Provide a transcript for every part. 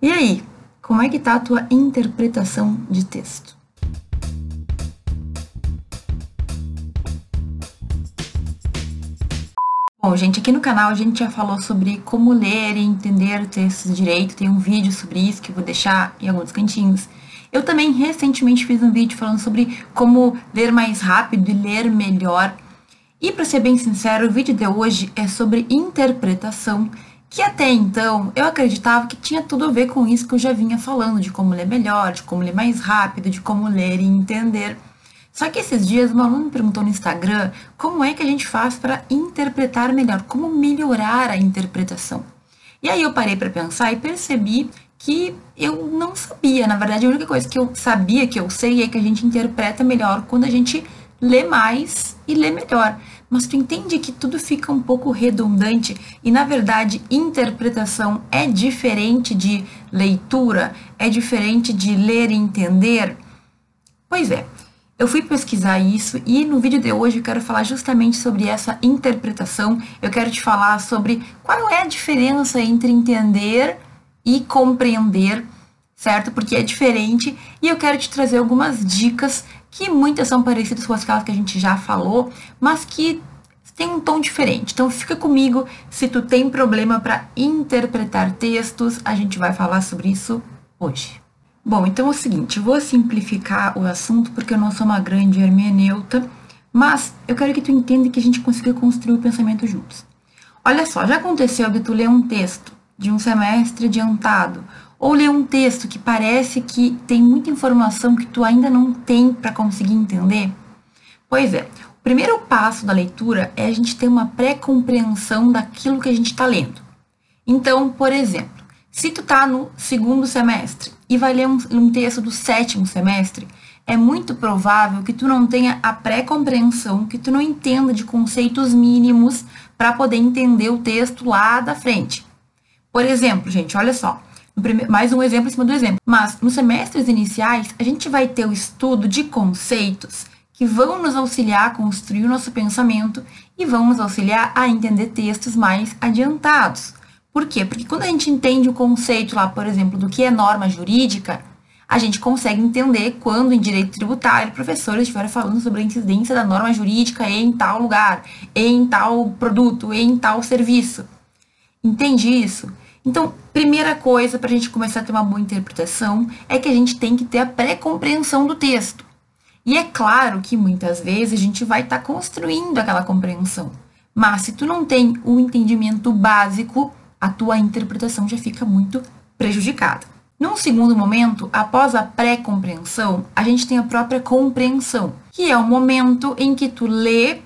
E aí, como é que tá a tua interpretação de texto? Bom, gente, aqui no canal a gente já falou sobre como ler e entender textos direito. Tem um vídeo sobre isso que eu vou deixar em alguns cantinhos. Eu também recentemente fiz um vídeo falando sobre como ler mais rápido e ler melhor. E para ser bem sincero, o vídeo de hoje é sobre interpretação, que até então eu acreditava que tinha tudo a ver com isso que eu já vinha falando, de como ler melhor, de como ler mais rápido, de como ler e entender. Só que esses dias uma aluna me perguntou no Instagram como é que a gente faz para interpretar melhor, como melhorar a interpretação. E aí eu parei para pensar e percebi que eu não sabia. Na verdade, a única coisa que eu sabia, que eu sei, é que a gente interpreta melhor quando a gente lê mais e lê melhor. Mas tu entende que tudo fica um pouco redundante e, na verdade, interpretação é diferente de leitura, é diferente de ler e entender? Pois é, eu fui pesquisar isso e no vídeo de hoje eu quero falar justamente sobre essa interpretação. Eu quero te falar sobre qual é a diferença entre entender e compreender, certo? Porque é diferente e eu quero te trazer algumas dicas que muitas são parecidas com aquelas que a gente já falou, mas que tem um tom diferente. Então fica comigo, se tu tem problema para interpretar textos, a gente vai falar sobre isso hoje. Bom, então é o seguinte, vou simplificar o assunto porque eu não sou uma grande hermeneuta, mas eu quero que tu entenda que a gente consiga construir o pensamento juntos. Olha só, já aconteceu de tu ler um texto de um semestre adiantado, ou ler um texto que parece que tem muita informação que tu ainda não tem para conseguir entender? Pois é, o primeiro passo da leitura é a gente ter uma pré-compreensão daquilo que a gente está lendo. Então, por exemplo, se tu está no segundo semestre e vai ler um, um texto do sétimo semestre, é muito provável que tu não tenha a pré-compreensão, que tu não entenda de conceitos mínimos para poder entender o texto lá da frente. Por exemplo, gente, olha só. Mais um exemplo em cima do exemplo. Mas nos semestres iniciais, a gente vai ter o estudo de conceitos que vão nos auxiliar a construir o nosso pensamento e vão nos auxiliar a entender textos mais adiantados. Por quê? Porque quando a gente entende o conceito lá, por exemplo, do que é norma jurídica, a gente consegue entender quando em direito tributário professores estiveram falando sobre a incidência da norma jurídica em tal lugar, em tal produto, em tal serviço. Entende isso? Então, primeira coisa para a gente começar a ter uma boa interpretação é que a gente tem que ter a pré-compreensão do texto. E é claro que muitas vezes a gente vai estar tá construindo aquela compreensão. Mas se tu não tem o entendimento básico, a tua interpretação já fica muito prejudicada. Num segundo momento, após a pré-compreensão, a gente tem a própria compreensão, que é o momento em que tu lê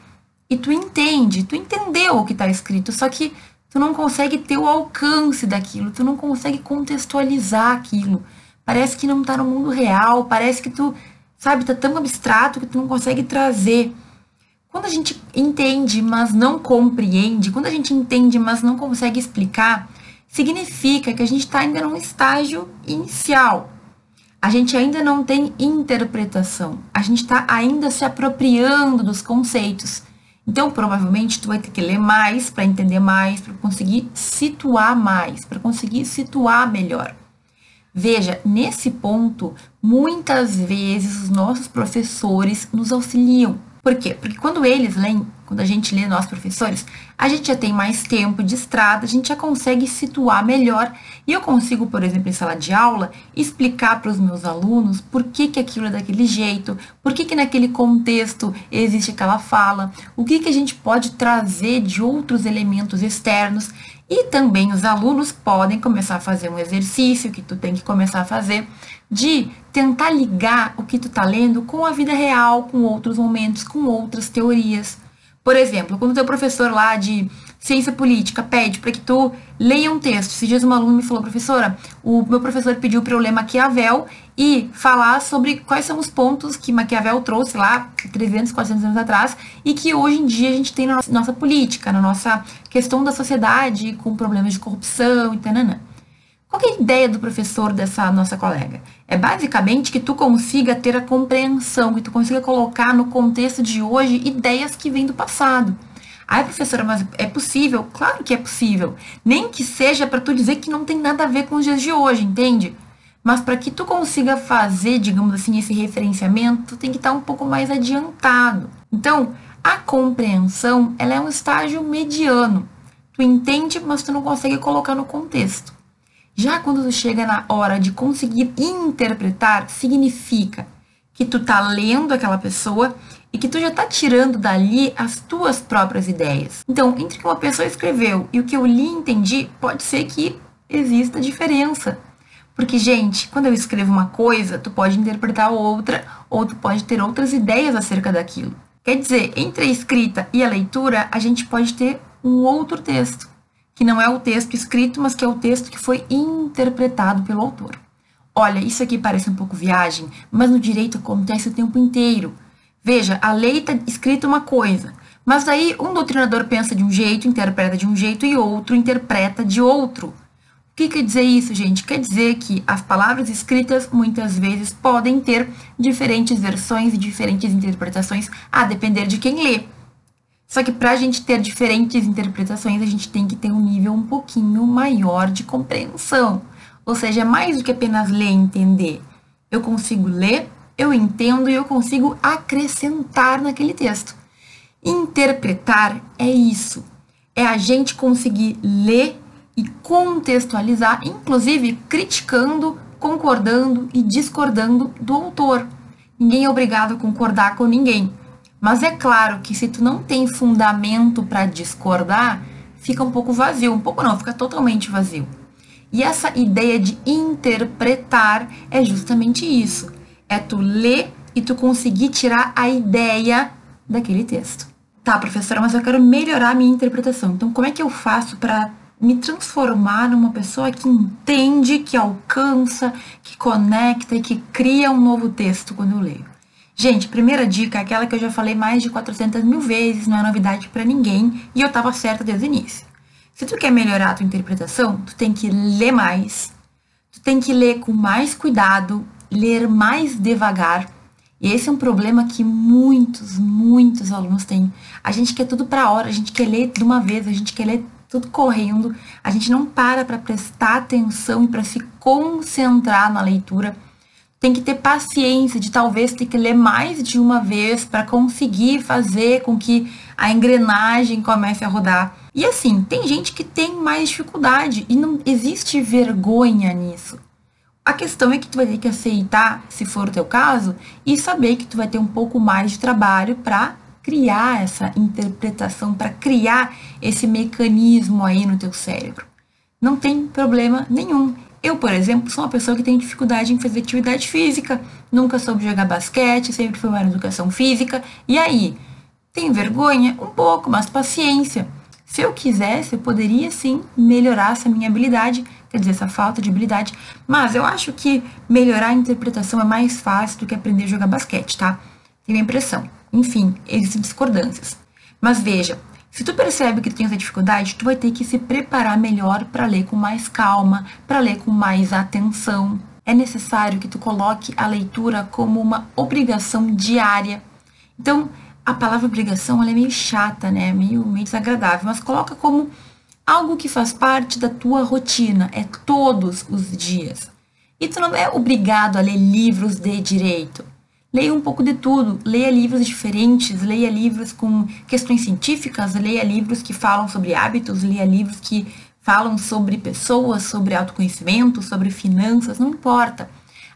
e tu entende, tu entendeu o que está escrito, só que tu não consegue ter o alcance daquilo, tu não consegue contextualizar aquilo. Parece que não tá no mundo real, parece que tu, sabe, tá tão abstrato que tu não consegue trazer. Quando a gente entende, mas não compreende, quando a gente entende, mas não consegue explicar, significa que a gente está ainda num estágio inicial. A gente ainda não tem interpretação. A gente está ainda se apropriando dos conceitos. Então, provavelmente, tu vai ter que ler mais para entender mais, para conseguir situar mais, para conseguir situar melhor. Veja, nesse ponto, muitas vezes os nossos professores nos auxiliam. Por quê? Porque quando eles leem, quando a gente lê nós professores, a gente já tem mais tempo de estrada, a gente já consegue situar melhor e eu consigo, por exemplo, em sala de aula, explicar para os meus alunos por que, que aquilo é daquele jeito, por que, que naquele contexto existe aquela fala, o que, que a gente pode trazer de outros elementos externos e também os alunos podem começar a fazer um exercício que tu tem que começar a fazer de tentar ligar o que tu está lendo com a vida real, com outros momentos, com outras teorias. Por exemplo, quando o teu professor lá de ciência política pede para que tu leia um texto. Esses dias uma aluna me falou, professora, o meu professor pediu para eu ler Maquiavel e falar sobre quais são os pontos que Maquiavel trouxe lá 300, 400 anos atrás e que hoje em dia a gente tem na nossa, política, na nossa questão da sociedade com problemas de corrupção e tal. Qual é a ideia do professor dessa nossa colega? É basicamente que tu consiga ter a compreensão, que tu consiga colocar no contexto de hoje ideias que vêm do passado. Ai, professora, mas é possível? Claro que é possível. Nem que seja para tu dizer que não tem nada a ver com os dias de hoje, entende? Mas para que tu consiga fazer, digamos assim, esse referenciamento, tu tem que estar um pouco mais adiantado. Então, a compreensão, ela é um estágio mediano. Tu entende, mas tu não consegue colocar no contexto. Já quando tu chega na hora de conseguir interpretar, significa que tu tá lendo aquela pessoa e que tu já tá tirando dali as tuas próprias ideias. Então, entre o que uma pessoa escreveu e o que eu li e entendi, pode ser que exista diferença. Porque, gente, quando eu escrevo uma coisa, tu pode interpretar outra, ou tu pode ter outras ideias acerca daquilo. Quer dizer, entre a escrita e a leitura, a gente pode ter um outro texto, que não é o texto escrito, mas que é o texto que foi interpretado pelo autor. Olha, isso aqui parece um pouco viagem, mas no direito acontece o tempo inteiro. Veja, a lei está escrita uma coisa, mas daí um doutrinador pensa de um jeito, interpreta de um jeito e outro interpreta de outro. O que quer dizer isso, gente? Quer dizer que as palavras escritas muitas vezes podem ter diferentes versões e diferentes interpretações a depender de quem lê. Só que para a gente ter diferentes interpretações, a gente tem que ter um nível um pouquinho maior de compreensão. Ou seja, mais do que apenas ler e entender. Eu consigo ler, eu entendo e eu consigo acrescentar naquele texto. Interpretar é isso. É a gente conseguir ler e contextualizar, inclusive criticando, concordando e discordando do autor. Ninguém é obrigado a concordar com ninguém. Mas é claro que se tu não tem fundamento para discordar, fica um pouco vazio, um pouco não, fica totalmente vazio. E essa ideia de interpretar é justamente isso. É tu ler e tu conseguir tirar a ideia daquele texto. Tá, professora, mas eu quero melhorar a minha interpretação. Então, como é que eu faço para me transformar numa pessoa que entende, que alcança, que conecta e que cria um novo texto quando eu leio? Gente, primeira dica é aquela que eu já falei mais de 400 mil vezes, não é novidade para ninguém e eu estava certa desde o início. Se tu quer melhorar a tua interpretação, tu tem que ler mais, tu tem que ler com mais cuidado, ler mais devagar. E esse é um problema que muitos, muitos alunos têm. A gente quer tudo para hora, a gente quer ler de uma vez, a gente quer ler tudo correndo, a gente não para para prestar atenção e para se concentrar na leitura tem que ter paciência de talvez ter que ler mais de uma vez para conseguir fazer com que a engrenagem comece a rodar. E assim, tem gente que tem mais dificuldade e não existe vergonha nisso. A questão é que tu vai ter que aceitar, se for o teu caso, e saber que tu vai ter um pouco mais de trabalho para criar essa interpretação, para criar esse mecanismo aí no teu cérebro. Não tem problema nenhum. Eu, por exemplo, sou uma pessoa que tem dificuldade em fazer atividade física, nunca soube jogar basquete, sempre fui uma educação física. E aí? Tenho vergonha? Um pouco, mas paciência. Se eu quisesse, eu poderia sim melhorar essa minha habilidade, quer dizer, essa falta de habilidade. Mas eu acho que melhorar a interpretação é mais fácil do que aprender a jogar basquete, tá? Tenho a impressão. Enfim, existem discordâncias. Mas veja, se tu percebe que tu tem essa dificuldade, tu vai ter que se preparar melhor para ler com mais calma, para ler com mais atenção. É necessário que tu coloque a leitura como uma obrigação diária. Então, a palavra obrigação é meio chata, né? Meio, meio desagradável, mas coloca como algo que faz parte da tua rotina, é todos os dias. E tu não é obrigado a ler livros de direito. Leia um pouco de tudo, leia livros diferentes, leia livros com questões científicas, leia livros que falam sobre hábitos, leia livros que falam sobre pessoas, sobre autoconhecimento, sobre finanças, não importa.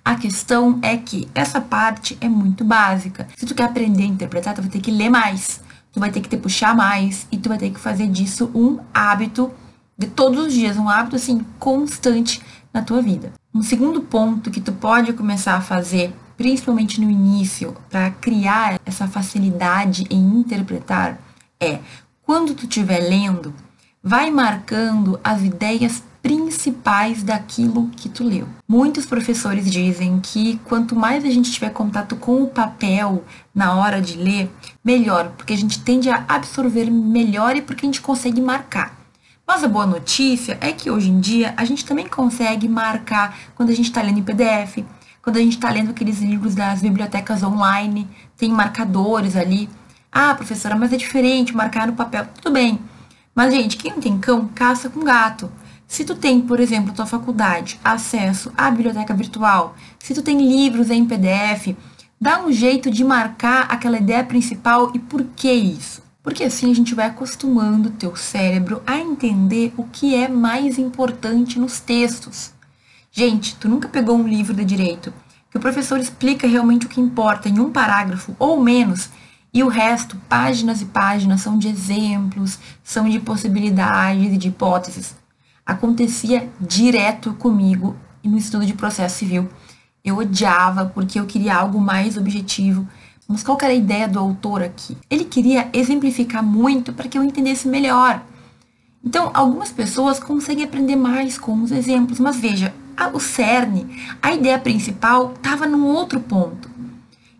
A questão é que essa parte é muito básica. Se tu quer aprender a interpretar, tu vai ter que ler mais, tu vai ter que te puxar mais e tu vai ter que fazer disso um hábito de todos os dias, um hábito assim constante na tua vida. Um segundo ponto que tu pode começar a fazer principalmente no início, para criar essa facilidade em interpretar, é quando tu estiver lendo, vai marcando as ideias principais daquilo que tu leu. Muitos professores dizem que quanto mais a gente tiver contato com o papel na hora de ler, melhor, porque a gente tende a absorver melhor e porque a gente consegue marcar. Mas a boa notícia é que hoje em dia a gente também consegue marcar quando a gente está lendo em PDF, quando a gente está lendo aqueles livros das bibliotecas online, tem marcadores ali. Ah, professora, mas é diferente marcar no papel. Tudo bem. Mas, gente, quem não tem cão, caça com gato. Se tu tem, por exemplo, tua faculdade, acesso à biblioteca virtual, se tu tem livros em PDF, dá um jeito de marcar aquela ideia principal e por que isso? Porque assim a gente vai acostumando o teu cérebro a entender o que é mais importante nos textos. Gente, tu nunca pegou um livro de direito que o professor explica realmente o que importa em um parágrafo ou menos e o resto, páginas e páginas, são de exemplos, são de possibilidades e de hipóteses. Acontecia direto comigo no estudo de processo civil. Eu odiava porque eu queria algo mais objetivo, mas qual era a ideia do autor aqui? Ele queria exemplificar muito para que eu entendesse melhor. Então, algumas pessoas conseguem aprender mais com os exemplos, mas veja, o cerne, a ideia principal estava num outro ponto.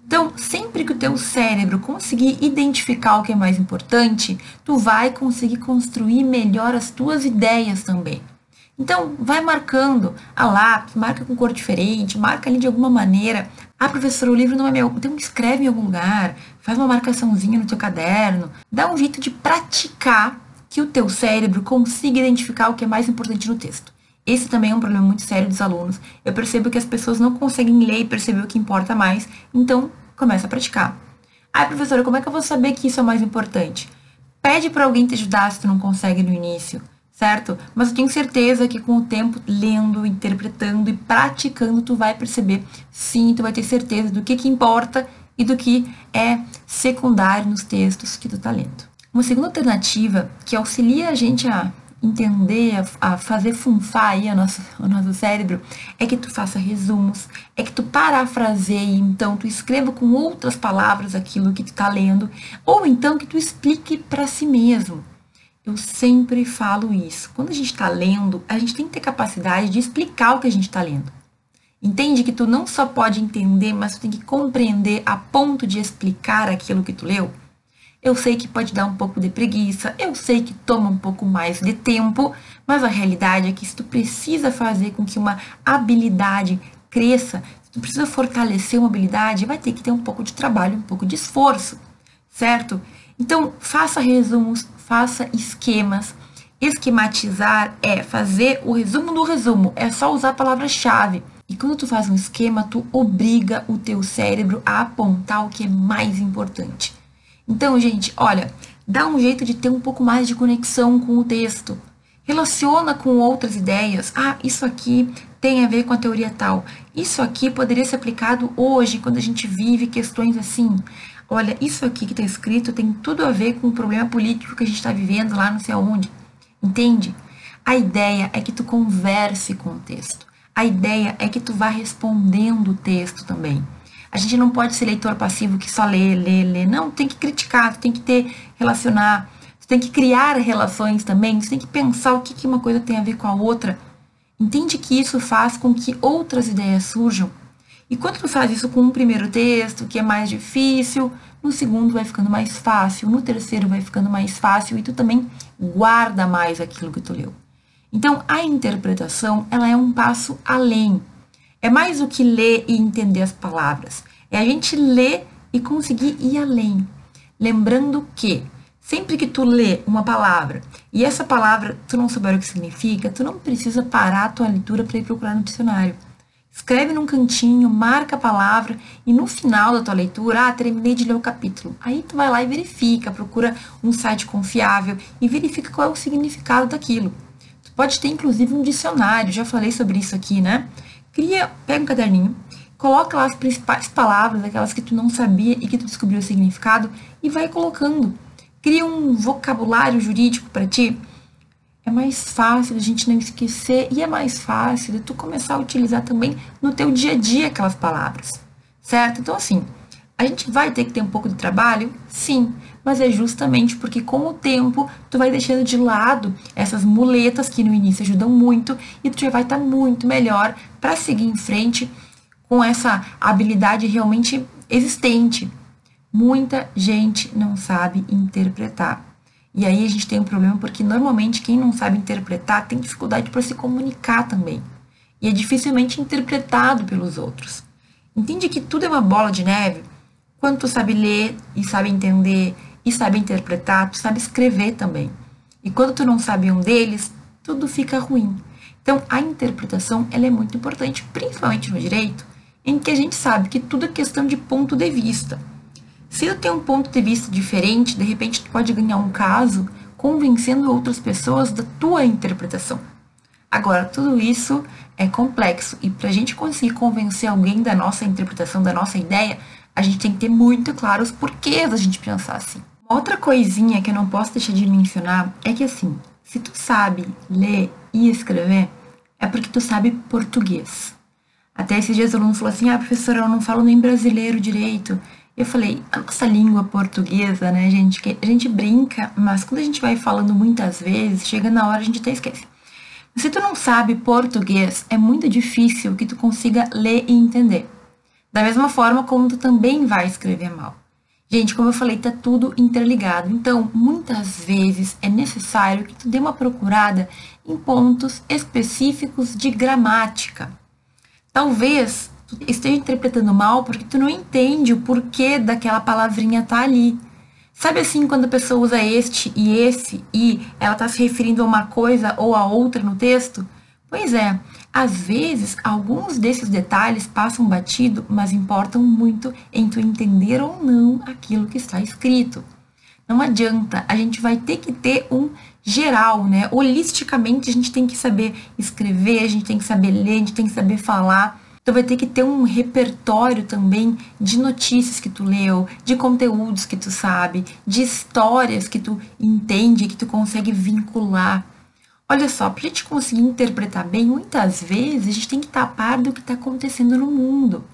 Então, sempre que o teu cérebro conseguir identificar o que é mais importante, tu vai conseguir construir melhor as tuas ideias também. Então, vai marcando a lápis, marca com cor diferente, marca ali de alguma maneira. Ah, professor, o livro não é meu. Então, escreve em algum lugar, faz uma marcaçãozinha no teu caderno. Dá um jeito de praticar que o teu cérebro consiga identificar o que é mais importante no texto. Esse também é um problema muito sério dos alunos. Eu percebo que as pessoas não conseguem ler e perceber o que importa mais, então começa a praticar. Ah, professora, como é que eu vou saber que isso é mais importante? Pede para alguém te ajudar se tu não consegue no início certo? Mas eu tenho certeza que com o tempo, lendo, interpretando e praticando, tu vai perceber, sim, tu vai ter certeza do que, que importa e do que é secundário nos textos que tu tá lendo. Uma segunda alternativa que auxilia a gente a entender, a, a fazer funfar aí o nosso, o nosso cérebro, é que tu faça resumos, é que tu parafraseie, então tu escreva com outras palavras aquilo que tu tá lendo, ou então que tu explique para si mesmo. Eu sempre falo isso. Quando a gente está lendo, a gente tem que ter capacidade de explicar o que a gente está lendo. Entende que tu não só pode entender, mas tu tem que compreender a ponto de explicar aquilo que tu leu? Eu sei que pode dar um pouco de preguiça, eu sei que toma um pouco mais de tempo, mas a realidade é que se tu precisa fazer com que uma habilidade cresça, se tu precisa fortalecer uma habilidade, vai ter que ter um pouco de trabalho, um pouco de esforço, certo? Então, faça resumos, faça esquemas. Esquematizar é fazer o resumo do resumo, é só usar a palavra-chave. E quando tu faz um esquema, tu obriga o teu cérebro a apontar o que é mais importante. Então, gente, olha, dá um jeito de ter um pouco mais de conexão com o texto. Relaciona com outras ideias. Ah, isso aqui tem a ver com a teoria tal. Isso aqui poderia ser aplicado hoje, quando a gente vive questões assim olha, isso aqui que está escrito tem tudo a ver com o problema político que a gente está vivendo lá não sei aonde. Entende? A ideia é que tu converse com o texto. A ideia é que tu vá respondendo o texto também. A gente não pode ser leitor passivo que só lê, lê, lê. Não, tem que criticar, tem que ter, relacionar, tem que criar relações também, tem que pensar o que, que uma coisa tem a ver com a outra. Entende que isso faz com que outras ideias surjam e quando tu faz isso com um primeiro texto, que é mais difícil, no segundo vai ficando mais fácil, no terceiro vai ficando mais fácil e tu também guarda mais aquilo que tu leu. Então, a interpretação, ela é um passo além. É mais do que ler e entender as palavras. É a gente ler e conseguir ir além. Lembrando que sempre que tu lê uma palavra e essa palavra tu não souber o que significa, tu não precisa parar a tua leitura para ir procurar no dicionário. Escreve num cantinho, marca a palavra e no final da tua leitura, ah, terminei de ler o capítulo. Aí tu vai lá e verifica, procura um site confiável e verifica qual é o significado daquilo. Tu pode ter inclusive um dicionário, já falei sobre isso aqui, né? Cria, pega um caderninho, coloca lá as principais palavras, aquelas que tu não sabia e que tu descobriu o significado e vai colocando. Cria um vocabulário jurídico para ti é mais fácil a gente não esquecer e é mais fácil de tu começar a utilizar também no teu dia a dia aquelas palavras, certo? Então, assim, a gente vai ter que ter um pouco de trabalho? Sim, mas é justamente porque com o tempo tu vai deixando de lado essas muletas que no início ajudam muito e tu já vai estar tá muito melhor para seguir em frente com essa habilidade realmente existente. Muita gente não sabe interpretar. E aí a gente tem um problema porque normalmente quem não sabe interpretar tem dificuldade para se comunicar também. E é dificilmente interpretado pelos outros. Entende que tudo é uma bola de neve? Quando tu sabe ler e sabe entender e sabe interpretar, tu sabe escrever também. E quando tu não sabe um deles, tudo fica ruim. Então, a interpretação ela é muito importante, principalmente no direito, em que a gente sabe que tudo é questão de ponto de vista. Se tu tem um ponto de vista diferente, de repente tu pode ganhar um caso convencendo outras pessoas da tua interpretação. Agora, tudo isso é complexo e para a gente conseguir convencer alguém da nossa interpretação, da nossa ideia, a gente tem que ter muito claro os porquês da gente pensar assim. Outra coisinha que eu não posso deixar de mencionar é que assim, se tu sabe ler e escrever, é porque tu sabe português. Até esses dias o aluno falou assim: ah, professora, eu não falo nem brasileiro direito. Eu falei, a nossa língua portuguesa, né, gente, que a gente brinca, mas quando a gente vai falando muitas vezes, chega na hora a gente até esquece. Se tu não sabe português, é muito difícil que tu consiga ler e entender. Da mesma forma como tu também vai escrever mal. Gente, como eu falei, tá tudo interligado. Então, muitas vezes é necessário que tu dê uma procurada em pontos específicos de gramática. Talvez tu esteja interpretando mal porque tu não entende o porquê daquela palavrinha tá ali. Sabe assim, quando a pessoa usa este e esse e ela está se referindo a uma coisa ou a outra no texto? Pois é, às vezes alguns desses detalhes passam batido, mas importam muito em tu entender ou não aquilo que está escrito. Não adianta, a gente vai ter que ter um geral, né? Holisticamente a gente tem que saber escrever, a gente tem que saber ler, a gente tem que saber falar. Então vai ter que ter um repertório também de notícias que tu leu, de conteúdos que tu sabe, de histórias que tu entende, que tu consegue vincular. Olha só, para a gente conseguir interpretar bem, muitas vezes a gente tem que estar a par do que está acontecendo no mundo.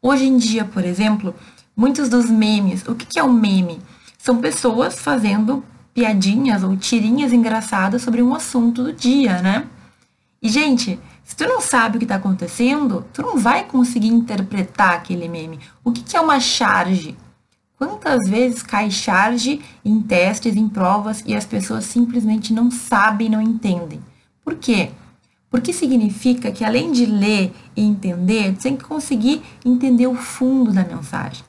Hoje em dia, por exemplo, muitos dos memes, o que é um meme? São pessoas fazendo piadinhas ou tirinhas engraçadas sobre um assunto do dia, né? E, gente, se tu não sabe o que está acontecendo, tu não vai conseguir interpretar aquele meme. O que, que é uma charge? Quantas vezes cai charge em testes, em provas e as pessoas simplesmente não sabem, não entendem? Por quê? Porque significa que além de ler e entender, tu tem que conseguir entender o fundo da mensagem.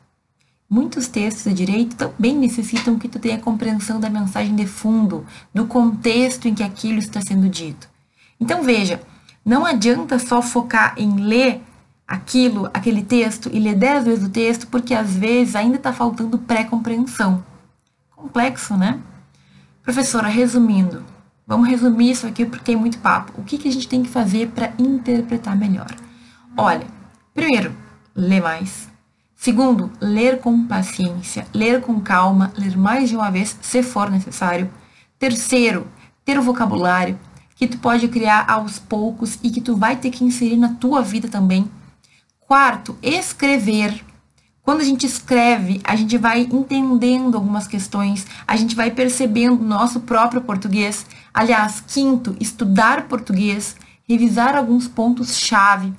Muitos textos de direito também necessitam que tu tenha compreensão da mensagem de fundo, do contexto em que aquilo está sendo dito. Então veja, não adianta só focar em ler aquilo, aquele texto e ler dez vezes o texto, porque às vezes ainda está faltando pré-compreensão. Complexo, né? Professora, resumindo, vamos resumir isso aqui porque tem muito papo. O que, que a gente tem que fazer para interpretar melhor? Olha, primeiro, ler mais. Segundo, ler com paciência, ler com calma, ler mais de uma vez se for necessário. Terceiro, ter o vocabulário, que tu pode criar aos poucos e que tu vai ter que inserir na tua vida também. Quarto, escrever. Quando a gente escreve, a gente vai entendendo algumas questões, a gente vai percebendo nosso próprio português. Aliás, quinto, estudar português, revisar alguns pontos-chave,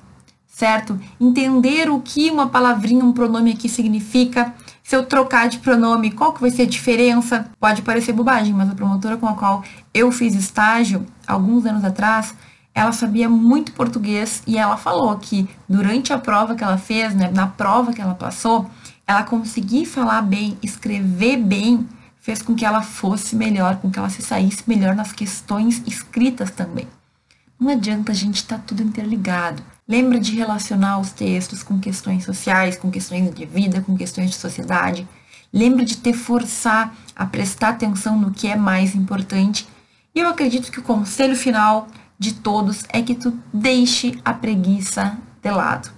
certo? Entender o que uma palavrinha, um pronome aqui significa, se eu trocar de pronome, qual que vai ser a diferença? Pode parecer bobagem, mas a promotora com a qual eu fiz estágio, alguns anos atrás, ela sabia muito português e ela falou que durante a prova que ela fez, né, na prova que ela passou, ela conseguir falar bem, escrever bem, fez com que ela fosse melhor, com que ela se saísse melhor nas questões escritas também. Não adianta a gente estar tá tudo interligado. Lembra de relacionar os textos com questões sociais, com questões de vida, com questões de sociedade. Lembra de te forçar a prestar atenção no que é mais importante. E eu acredito que o conselho final de todos é que tu deixe a preguiça de lado.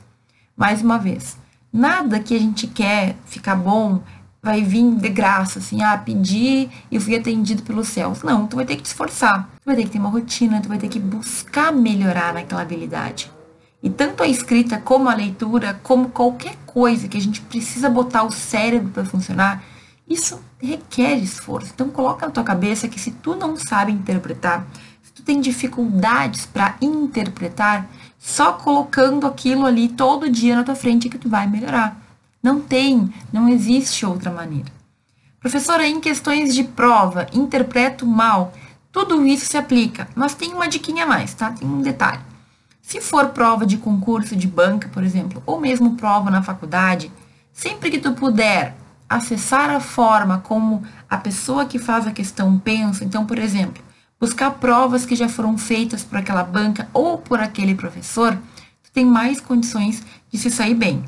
Mais uma vez, nada que a gente quer ficar bom vai vir de graça, assim, ah, pedi e fui atendido pelos céus. Não, tu vai ter que te esforçar, tu vai ter que ter uma rotina, tu vai ter que buscar melhorar naquela habilidade. E tanto a escrita como a leitura, como qualquer coisa que a gente precisa botar o cérebro para funcionar, isso requer esforço. Então coloca na tua cabeça que se tu não sabe interpretar, tem dificuldades para interpretar, só colocando aquilo ali todo dia na tua frente que tu vai melhorar. Não tem, não existe outra maneira. Professora, em questões de prova, interpreto mal, tudo isso se aplica, mas tem uma diquinha a mais, tá? Tem um detalhe. Se for prova de concurso de banca, por exemplo, ou mesmo prova na faculdade, sempre que tu puder acessar a forma como a pessoa que faz a questão pensa, então, por exemplo, buscar provas que já foram feitas por aquela banca ou por aquele professor, tu tem mais condições de se sair bem.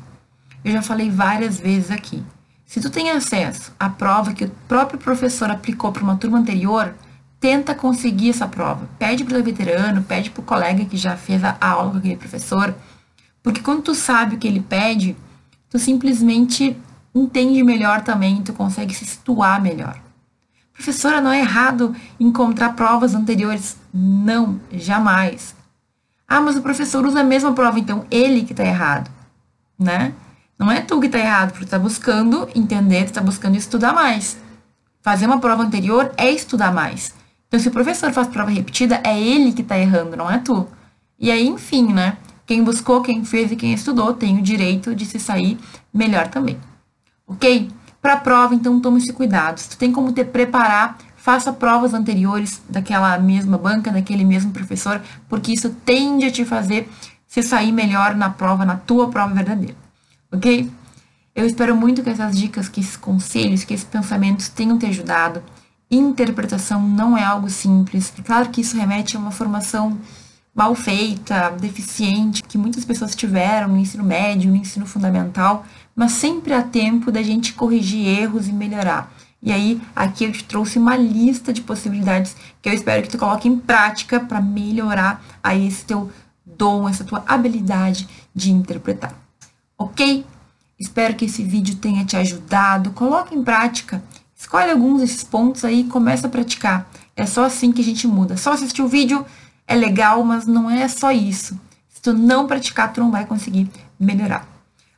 Eu já falei várias vezes aqui. Se tu tem acesso à prova que o próprio professor aplicou para uma turma anterior, tenta conseguir essa prova. Pede para o veterano, pede para o colega que já fez a aula com aquele professor, porque quando tu sabe o que ele pede, tu simplesmente entende melhor também, tu consegue se situar melhor. Professora, não é errado encontrar provas anteriores? Não, jamais. Ah, mas o professor usa a mesma prova, então ele que está errado, né? Não é tu que está errado, porque está buscando entender, está buscando estudar mais. Fazer uma prova anterior é estudar mais. Então, se o professor faz prova repetida, é ele que está errando, não é tu. E aí, enfim, né? Quem buscou, quem fez e quem estudou tem o direito de se sair melhor também. Ok? Para a prova, então, tome esse cuidado. Se tu tem como te preparar, faça provas anteriores daquela mesma banca, daquele mesmo professor, porque isso tende a te fazer se sair melhor na prova, na tua prova verdadeira. Ok? Eu espero muito que essas dicas, que esses conselhos, que esses pensamentos tenham te ajudado interpretação não é algo simples. É claro que isso remete a uma formação mal feita, deficiente, que muitas pessoas tiveram no ensino médio, no ensino fundamental, mas sempre há tempo da gente corrigir erros e melhorar. E aí, aqui eu te trouxe uma lista de possibilidades que eu espero que tu coloque em prática para melhorar aí esse teu dom, essa tua habilidade de interpretar. Ok? Espero que esse vídeo tenha te ajudado. Coloque em prática Escolhe alguns desses pontos aí e começa a praticar. É só assim que a gente muda. Só assistir o vídeo é legal, mas não é só isso. Se tu não praticar, tu não vai conseguir melhorar.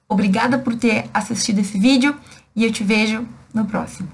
Obrigada por ter assistido esse vídeo e eu te vejo no próximo.